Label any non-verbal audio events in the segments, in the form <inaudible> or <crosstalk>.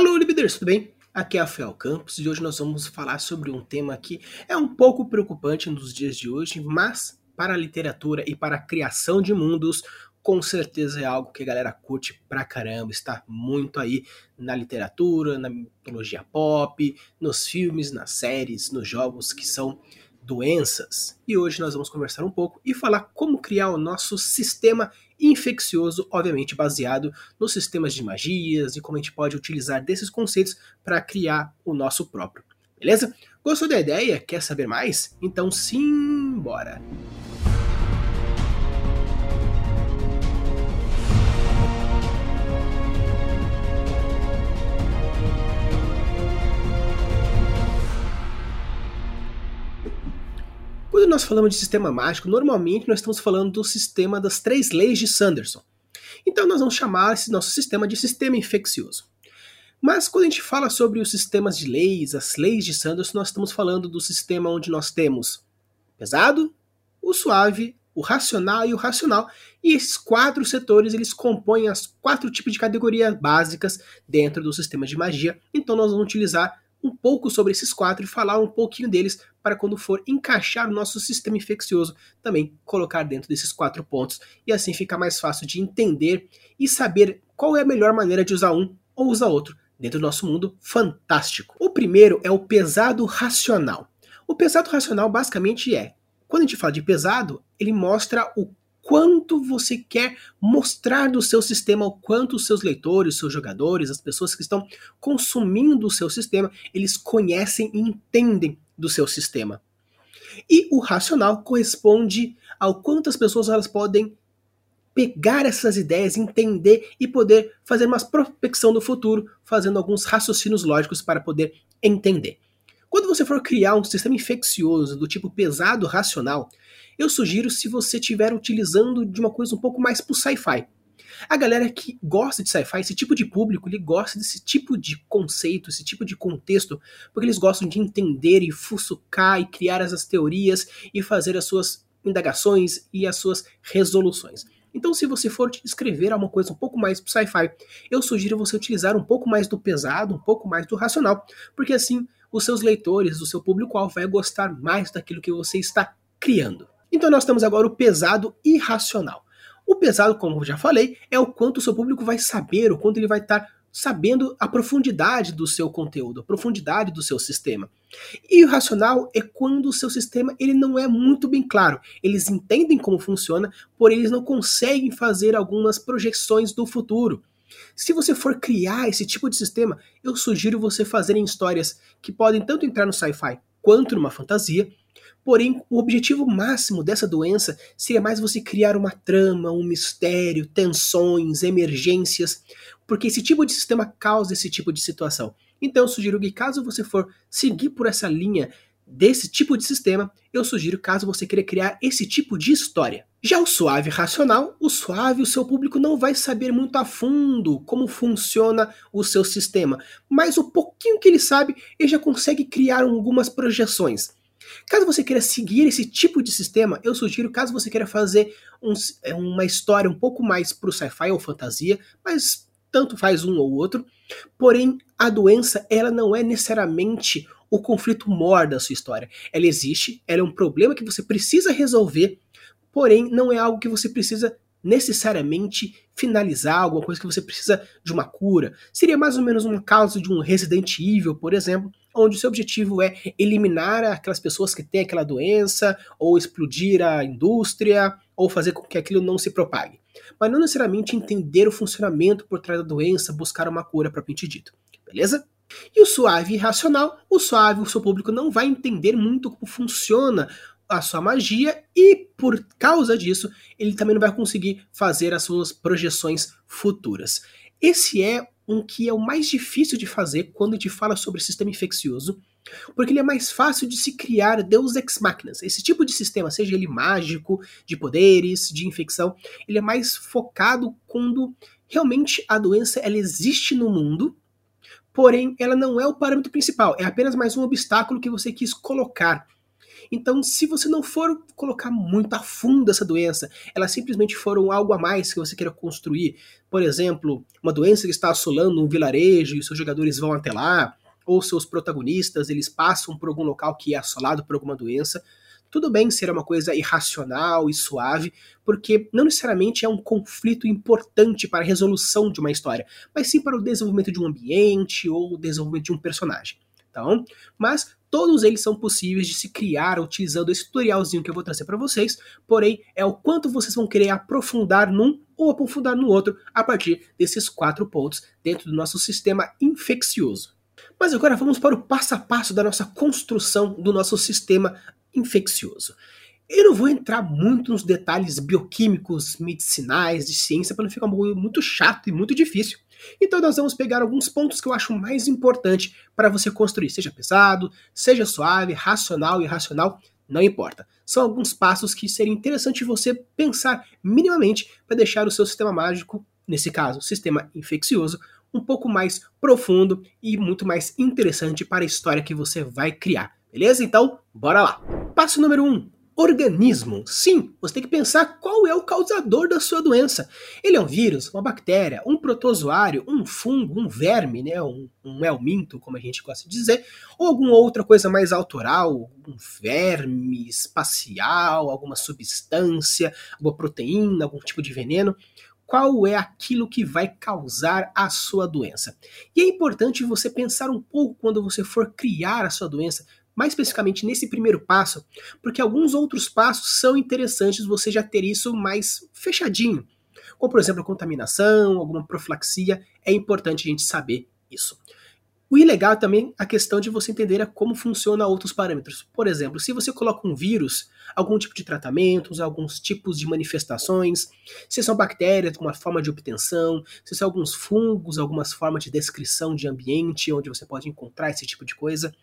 Alô, Libiders, tudo bem? Aqui é Rafael Campos e hoje nós vamos falar sobre um tema que é um pouco preocupante nos dias de hoje, mas para a literatura e para a criação de mundos, com certeza é algo que a galera curte pra caramba, está muito aí na literatura, na mitologia pop, nos filmes, nas séries, nos jogos que são doenças. E hoje nós vamos conversar um pouco e falar como criar o nosso sistema infeccioso, obviamente baseado nos sistemas de magias e como a gente pode utilizar desses conceitos para criar o nosso próprio. Beleza? Gostou da ideia? Quer saber mais? Então sim, Quando nós falamos de sistema mágico, normalmente nós estamos falando do sistema das três leis de Sanderson. Então nós vamos chamar esse nosso sistema de sistema infeccioso. Mas quando a gente fala sobre os sistemas de leis, as leis de Sanderson, nós estamos falando do sistema onde nós temos pesado, o suave, o racional e o racional. E esses quatro setores eles compõem as quatro tipos de categorias básicas dentro do sistema de magia. Então nós vamos utilizar um pouco sobre esses quatro e falar um pouquinho deles para quando for encaixar o nosso sistema infeccioso, também colocar dentro desses quatro pontos e assim fica mais fácil de entender e saber qual é a melhor maneira de usar um ou usar outro dentro do nosso mundo fantástico. O primeiro é o pesado racional. O pesado racional basicamente é, quando a gente fala de pesado, ele mostra o quanto você quer mostrar do seu sistema, o quanto os seus leitores, os seus jogadores, as pessoas que estão consumindo o seu sistema, eles conhecem e entendem do seu sistema. E o racional corresponde ao quanto as pessoas elas podem pegar essas ideias, entender e poder fazer uma prospecção do futuro, fazendo alguns raciocínios lógicos para poder entender. Quando você for criar um sistema infeccioso do tipo pesado racional, eu sugiro se você estiver utilizando de uma coisa um pouco mais pro sci-fi. A galera que gosta de sci-fi, esse tipo de público, ele gosta desse tipo de conceito, esse tipo de contexto, porque eles gostam de entender e fuçucar e criar essas teorias e fazer as suas indagações e as suas resoluções. Então, se você for escrever alguma coisa um pouco mais sci-fi, eu sugiro você utilizar um pouco mais do pesado, um pouco mais do racional, porque assim os seus leitores, o seu público-alvo vai gostar mais daquilo que você está criando. Então nós temos agora o pesado irracional. O pesado, como eu já falei, é o quanto o seu público vai saber, o quanto ele vai estar sabendo a profundidade do seu conteúdo, a profundidade do seu sistema. E o racional é quando o seu sistema ele não é muito bem claro. Eles entendem como funciona, porém eles não conseguem fazer algumas projeções do futuro. Se você for criar esse tipo de sistema, eu sugiro você fazer em histórias que podem tanto entrar no sci-fi quanto numa fantasia, Porém, o objetivo máximo dessa doença seria mais você criar uma trama, um mistério, tensões, emergências, porque esse tipo de sistema causa esse tipo de situação. Então, eu sugiro que caso você for seguir por essa linha desse tipo de sistema, eu sugiro caso você queira criar esse tipo de história. Já o suave racional, o suave, o seu público não vai saber muito a fundo como funciona o seu sistema, mas o pouquinho que ele sabe, ele já consegue criar algumas projeções. Caso você queira seguir esse tipo de sistema, eu sugiro, caso você queira fazer um, é, uma história um pouco mais pro sci-fi ou fantasia, mas tanto faz um ou outro, porém a doença ela não é necessariamente o conflito maior da sua história. Ela existe, ela é um problema que você precisa resolver, porém não é algo que você precisa necessariamente finalizar alguma coisa que você precisa de uma cura. Seria mais ou menos um caso de um Resident Evil, por exemplo, onde o seu objetivo é eliminar aquelas pessoas que têm aquela doença, ou explodir a indústria, ou fazer com que aquilo não se propague. Mas não necessariamente entender o funcionamento por trás da doença, buscar uma cura propriamente dito. Beleza? E o suave e racional, o suave, o seu público não vai entender muito como funciona a sua magia e por causa disso ele também não vai conseguir fazer as suas projeções futuras. Esse é um que é o mais difícil de fazer quando a gente fala sobre sistema infeccioso, porque ele é mais fácil de se criar Deus ex machina. Esse tipo de sistema, seja ele mágico, de poderes, de infecção, ele é mais focado quando realmente a doença ela existe no mundo, porém ela não é o parâmetro principal, é apenas mais um obstáculo que você quis colocar Então, se você não for colocar muito a fundo essa doença, elas simplesmente foram algo a mais que você queira construir, por exemplo, uma doença que está assolando um vilarejo e seus jogadores vão até lá, ou seus protagonistas, eles passam por algum local que é assolado por alguma doença, tudo bem ser uma coisa irracional e suave, porque não necessariamente é um conflito importante para a resolução de uma história, mas sim para o desenvolvimento de um ambiente ou o desenvolvimento de um personagem. Então, mas todos eles são possíveis de se criar utilizando esse tutorialzinho que eu vou trazer para vocês, porém é o quanto vocês vão querer aprofundar num ou aprofundar no outro a partir desses quatro pontos dentro do nosso sistema infeccioso. Mas agora vamos para o passo a passo da nossa construção do nosso sistema infeccioso. Eu não vou entrar muito nos detalhes bioquímicos, medicinais, de ciência, para não ficar muito chato e muito difícil. Então nós vamos pegar alguns pontos que eu acho mais importante para você construir, seja pesado, seja suave, racional, irracional, não importa. São alguns passos que seria interessante você pensar minimamente para deixar o seu sistema mágico, nesse caso, sistema infeccioso, um pouco mais profundo e muito mais interessante para a história que você vai criar. Beleza? Então, bora lá. Passo número 1. Um, organismo. Sim, você tem que pensar qual é o causador da sua doença. Ele é um vírus, uma bactéria, um protozoário, um fungo, um verme, né, um, um helminto, como a gente gosta de dizer, ou alguma outra coisa mais autoral, um verme espacial, alguma substância, alguma proteína, algum tipo de veneno qual é aquilo que vai causar a sua doença. E é importante você pensar um pouco quando você for criar a sua doença, mais especificamente nesse primeiro passo, porque alguns outros passos são interessantes você já ter isso mais fechadinho. Como, por exemplo, a contaminação, alguma profilaxia, é importante a gente saber isso. O ilegal é também a questão de você entender como funciona outros parâmetros. Por exemplo, se você coloca um vírus, algum tipo de tratamentos, alguns tipos de manifestações, se são bactérias, alguma forma de obtenção, se são alguns fungos, algumas formas de descrição de ambiente onde você pode encontrar esse tipo de coisa.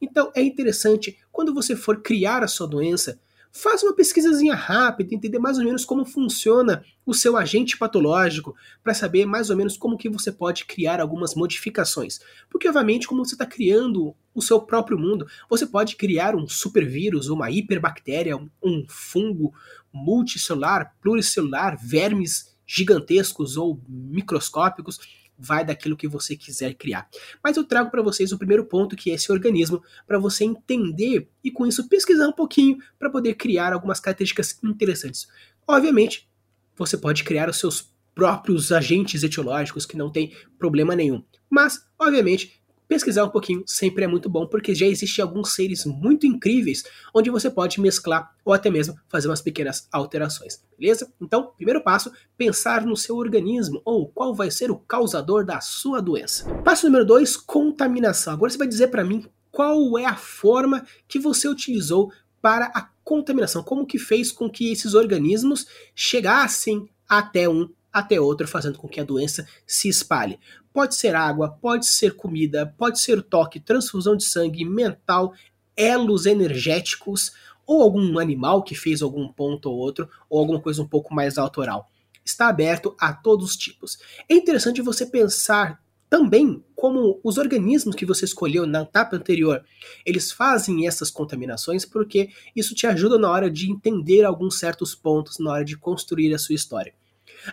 Então é interessante, quando você for criar a sua doença, Faça uma pesquisazinha rápida, entender mais ou menos como funciona o seu agente patológico, para saber mais ou menos como que você pode criar algumas modificações. Porque, obviamente, como você está criando o seu próprio mundo, você pode criar um supervírus, uma hiperbactéria, um fungo multicelular, pluricelular, vermes gigantescos ou microscópicos vai daquilo que você quiser criar. Mas eu trago para vocês o primeiro ponto, que é esse organismo, para você entender e com isso pesquisar um pouquinho para poder criar algumas características interessantes. Obviamente, você pode criar os seus próprios agentes etiológicos que não tem problema nenhum. Mas, obviamente, pesquisar um pouquinho sempre é muito bom, porque já existem alguns seres muito incríveis onde você pode mesclar ou até mesmo fazer umas pequenas alterações, beleza? Então, primeiro passo, pensar no seu organismo ou qual vai ser o causador da sua doença. Passo número dois, contaminação. Agora você vai dizer para mim qual é a forma que você utilizou para a contaminação, como que fez com que esses organismos chegassem até um até outro, fazendo com que a doença se espalhe. Pode ser água, pode ser comida, pode ser toque, transfusão de sangue, mental, elos energéticos, ou algum animal que fez algum ponto ou outro, ou alguma coisa um pouco mais autoral. Está aberto a todos os tipos. É interessante você pensar também como os organismos que você escolheu na etapa anterior, eles fazem essas contaminações porque isso te ajuda na hora de entender alguns certos pontos, na hora de construir a sua história.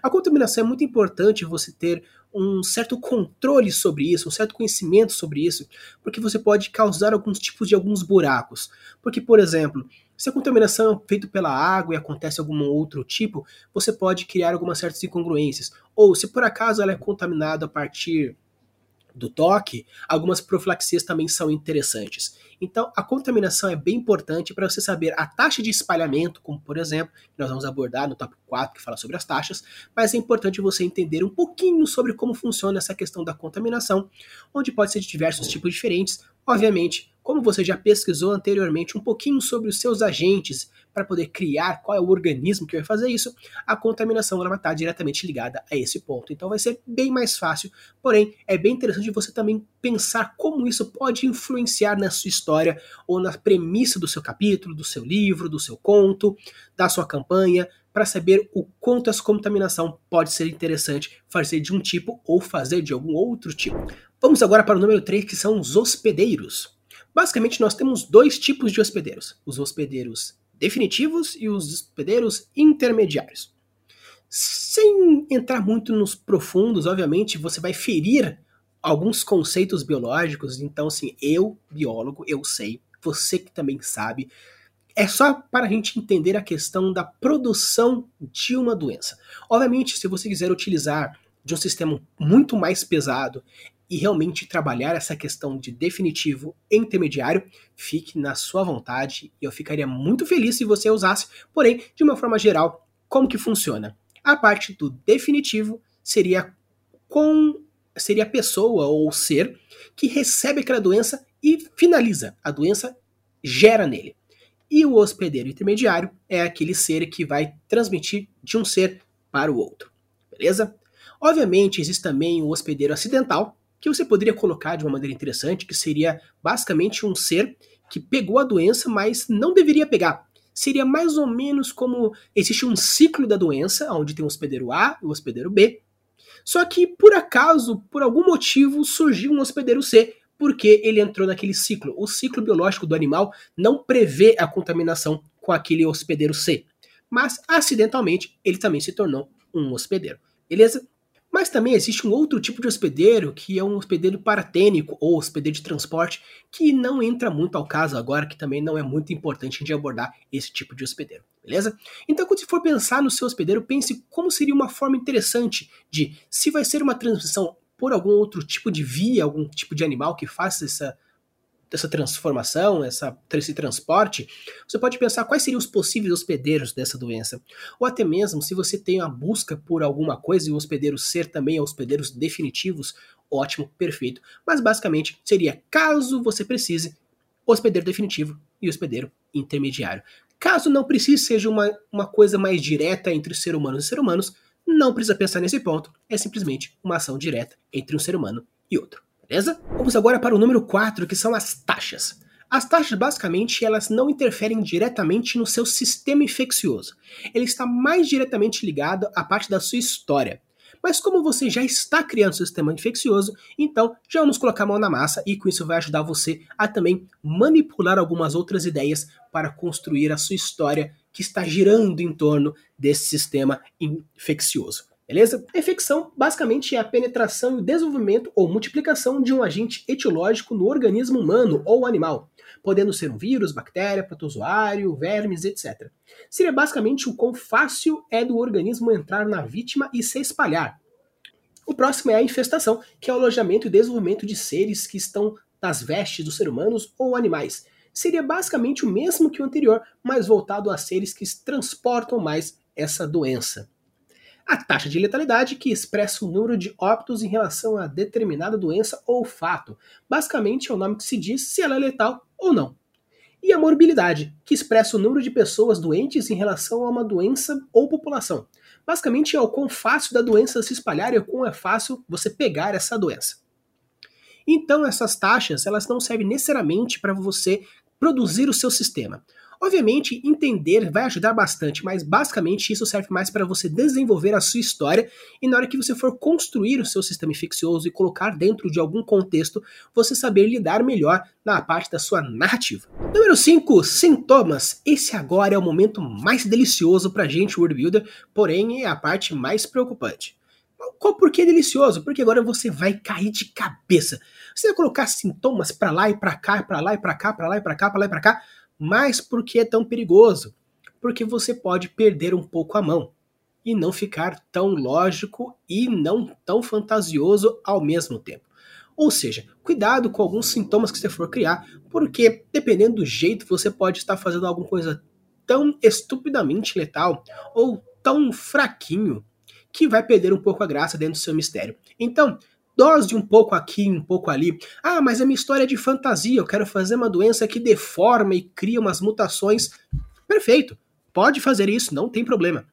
A contaminação é muito importante você ter um certo controle sobre isso, um certo conhecimento sobre isso, porque você pode causar alguns tipos de alguns buracos. Porque, por exemplo, se a contaminação é feita pela água e acontece algum outro tipo, você pode criar algumas certas incongruências. Ou se por acaso ela é contaminada a partir do toque, algumas profilaxias também são interessantes. Então, a contaminação é bem importante para você saber a taxa de espalhamento, como por exemplo, que nós vamos abordar no tópico 4, que fala sobre as taxas, mas é importante você entender um pouquinho sobre como funciona essa questão da contaminação, onde pode ser de diversos tipos diferentes. Obviamente, como você já pesquisou anteriormente um pouquinho sobre os seus agentes para poder criar qual é o organismo que vai fazer isso, a contaminação vai estar diretamente ligada a esse ponto. Então vai ser bem mais fácil, porém é bem interessante você também pensar como isso pode influenciar na sua história ou na premissa do seu capítulo, do seu livro, do seu conto, da sua campanha, para saber o quanto essa contaminação pode ser interessante fazer de um tipo ou fazer de algum outro tipo. Vamos agora para o número 3, que são os hospedeiros. Basicamente, nós temos dois tipos de hospedeiros: os hospedeiros definitivos e os hospedeiros intermediários. Sem entrar muito nos profundos, obviamente, você vai ferir alguns conceitos biológicos, então, assim, eu, biólogo, eu sei, você que também sabe, é só para a gente entender a questão da produção de uma doença. Obviamente, se você quiser utilizar de um sistema muito mais pesado e realmente trabalhar essa questão de definitivo e intermediário, fique na sua vontade e eu ficaria muito feliz se você usasse. Porém, de uma forma geral, como que funciona? A parte do definitivo seria com seria a pessoa ou ser que recebe aquela doença e finaliza. A doença gera nele. E o hospedeiro intermediário é aquele ser que vai transmitir de um ser para o outro. Beleza? Obviamente, existe também o hospedeiro acidental, que você poderia colocar de uma maneira interessante, que seria basicamente um ser que pegou a doença, mas não deveria pegar. Seria mais ou menos como existe um ciclo da doença, onde tem o hospedeiro A e o hospedeiro B. Só que, por acaso, por algum motivo, surgiu um hospedeiro C, porque ele entrou naquele ciclo. O ciclo biológico do animal não prevê a contaminação com aquele hospedeiro C. Mas, acidentalmente, ele também se tornou um hospedeiro. Beleza? Mas também existe um outro tipo de hospedeiro, que é um hospedeiro paratênico ou hospedeiro de transporte, que não entra muito ao caso agora, que também não é muito importante de abordar esse tipo de hospedeiro, beleza? Então, quando você for pensar no seu hospedeiro, pense como seria uma forma interessante de, se vai ser uma transmissão por algum outro tipo de via, algum tipo de animal que faça essa dessa transformação, essa, esse transporte, você pode pensar quais seriam os possíveis hospedeiros dessa doença. Ou até mesmo, se você tem a busca por alguma coisa e o hospedeiro ser também hospedeiros definitivos, ótimo, perfeito. Mas basicamente seria, caso você precise, hospedeiro definitivo e hospedeiro intermediário. Caso não precise, seja uma, uma coisa mais direta entre ser humanos e ser humanos, não precisa pensar nesse ponto, é simplesmente uma ação direta entre um ser humano e outro. Beleza? Vamos agora para o número 4, que são as taxas. As taxas, basicamente, elas não interferem diretamente no seu sistema infeccioso. Ele está mais diretamente ligado à parte da sua história. Mas como você já está criando seu sistema infeccioso, então já vamos colocar a mão na massa e com isso vai ajudar você a também manipular algumas outras ideias para construir a sua história que está girando em torno desse sistema infeccioso. Beleza? A infecção basicamente é a penetração e o desenvolvimento ou multiplicação de um agente etiológico no organismo humano ou animal, podendo ser um vírus, bactéria, protozoário, vermes, etc. Seria basicamente o quão fácil é do organismo entrar na vítima e se espalhar. O próximo é a infestação, que é o alojamento e desenvolvimento de seres que estão nas vestes dos seres humanos ou animais. Seria basicamente o mesmo que o anterior, mas voltado a seres que transportam mais essa doença a taxa de letalidade, que expressa o número de óbitos em relação a determinada doença ou fato. Basicamente é o nome que se diz se ela é letal ou não. E a morbilidade, que expressa o número de pessoas doentes em relação a uma doença ou população. Basicamente é o quão fácil da doença se espalhar e o quão é fácil você pegar essa doença. Então essas taxas, elas não servem necessariamente para você produzir o seu sistema. Obviamente, entender vai ajudar bastante, mas basicamente isso serve mais para você desenvolver a sua história e na hora que você for construir o seu sistema infeccioso e colocar dentro de algum contexto, você saber lidar melhor na parte da sua narrativa. Número 5, sintomas. Esse agora é o momento mais delicioso pra gente, World Builder, porém é a parte mais preocupante. Qual por que é delicioso? Porque agora você vai cair de cabeça. Você vai colocar sintomas para lá e para cá, para lá e para cá, para lá e para cá, para lá e para cá mas por que é tão perigoso? Porque você pode perder um pouco a mão e não ficar tão lógico e não tão fantasioso ao mesmo tempo. Ou seja, cuidado com alguns sintomas que você for criar, porque dependendo do jeito você pode estar fazendo alguma coisa tão estupidamente letal ou tão fraquinho que vai perder um pouco a graça dentro do seu mistério. Então, dose um pouco aqui, um pouco ali. Ah, mas a minha história é de fantasia, eu quero fazer uma doença que deforma e cria umas mutações. Perfeito, pode fazer isso, não tem problema.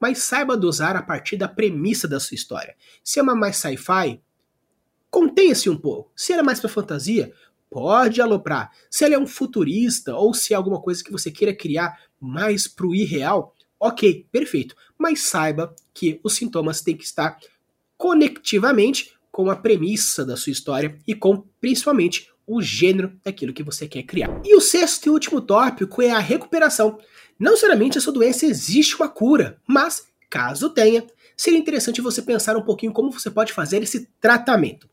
Mas saiba dosar a partir da premissa da sua história. Se é uma mais sci-fi, contenha-se um pouco. Se ela é mais para fantasia, pode aloprar. Se ela é um futurista ou se é alguma coisa que você queira criar mais pro irreal, ok, perfeito. Mas saiba que os sintomas têm que estar conectivamente com a premissa da sua história e com, principalmente, o gênero daquilo que você quer criar. E o sexto e último tópico é a recuperação. Não necessariamente a sua doença existe uma cura, mas caso tenha, seria interessante você pensar um pouquinho como você pode fazer esse tratamento.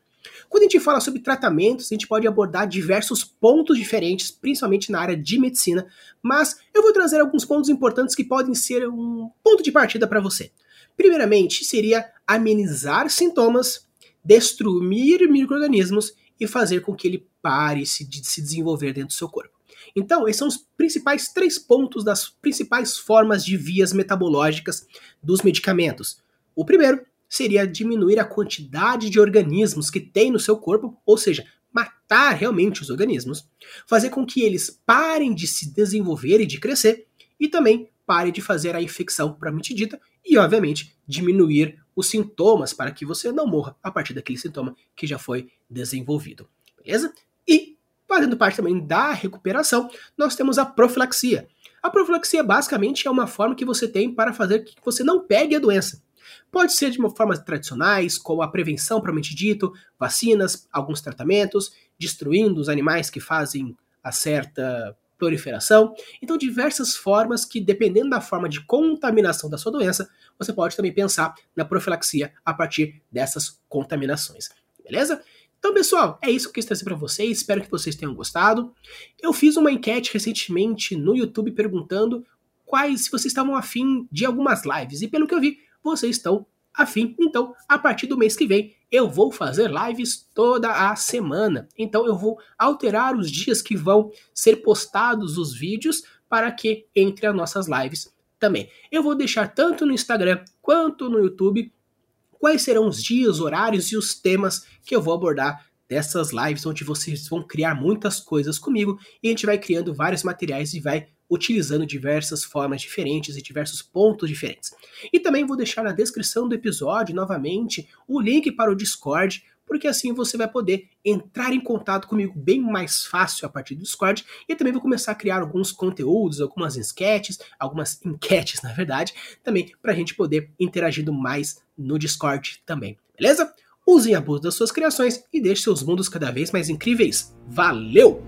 Quando a gente fala sobre tratamentos, a gente pode abordar diversos pontos diferentes, principalmente na área de medicina, mas eu vou trazer alguns pontos importantes que podem ser um ponto de partida para você. Primeiramente, seria amenizar sintomas, destruir micro-organismos e fazer com que ele pare de se desenvolver dentro do seu corpo. Então, esses são os principais três pontos das principais formas de vias metabológicas dos medicamentos. O primeiro seria diminuir a quantidade de organismos que tem no seu corpo, ou seja, matar realmente os organismos, fazer com que eles parem de se desenvolver e de crescer, e também pare de fazer a infecção propriamente dita, e obviamente diminuir os sintomas para que você não morra a partir daquele sintoma que já foi desenvolvido. Beleza? E fazendo parte também da recuperação, nós temos a profilaxia. A profilaxia basicamente é uma forma que você tem para fazer que você não pegue a doença. Pode ser de uma forma tradicionais, como a prevenção propriamente dito, vacinas, alguns tratamentos, destruindo os animais que fazem a certa proliferação. Então, diversas formas que, dependendo da forma de contaminação da sua doença, você pode também pensar na profilaxia a partir dessas contaminações. Beleza? Então, pessoal, é isso que eu quis trazer para vocês. Espero que vocês tenham gostado. Eu fiz uma enquete recentemente no YouTube perguntando quais, se vocês estavam afim de algumas lives. E pelo que eu vi, vocês estão afim. Então, a partir do mês que vem, eu vou fazer lives toda a semana. Então, eu vou alterar os dias que vão ser postados os vídeos para que entre as nossas lives também. Eu vou deixar tanto no Instagram quanto no YouTube quais serão os dias, horários e os temas que eu vou abordar dessas lives, onde vocês vão criar muitas coisas comigo e a gente vai criando vários materiais e vai utilizando diversas formas diferentes e diversos pontos diferentes. E também vou deixar na descrição do episódio, novamente, o link para o Discord, porque assim você vai poder entrar em contato comigo bem mais fácil a partir do Discord. E também vou começar a criar alguns conteúdos, algumas sketches, algumas enquetes, <laughs> na verdade, também para a gente poder interagindo mais no Discord também, beleza? Usem a busca das suas criações e deixe seus mundos cada vez mais incríveis. Valeu!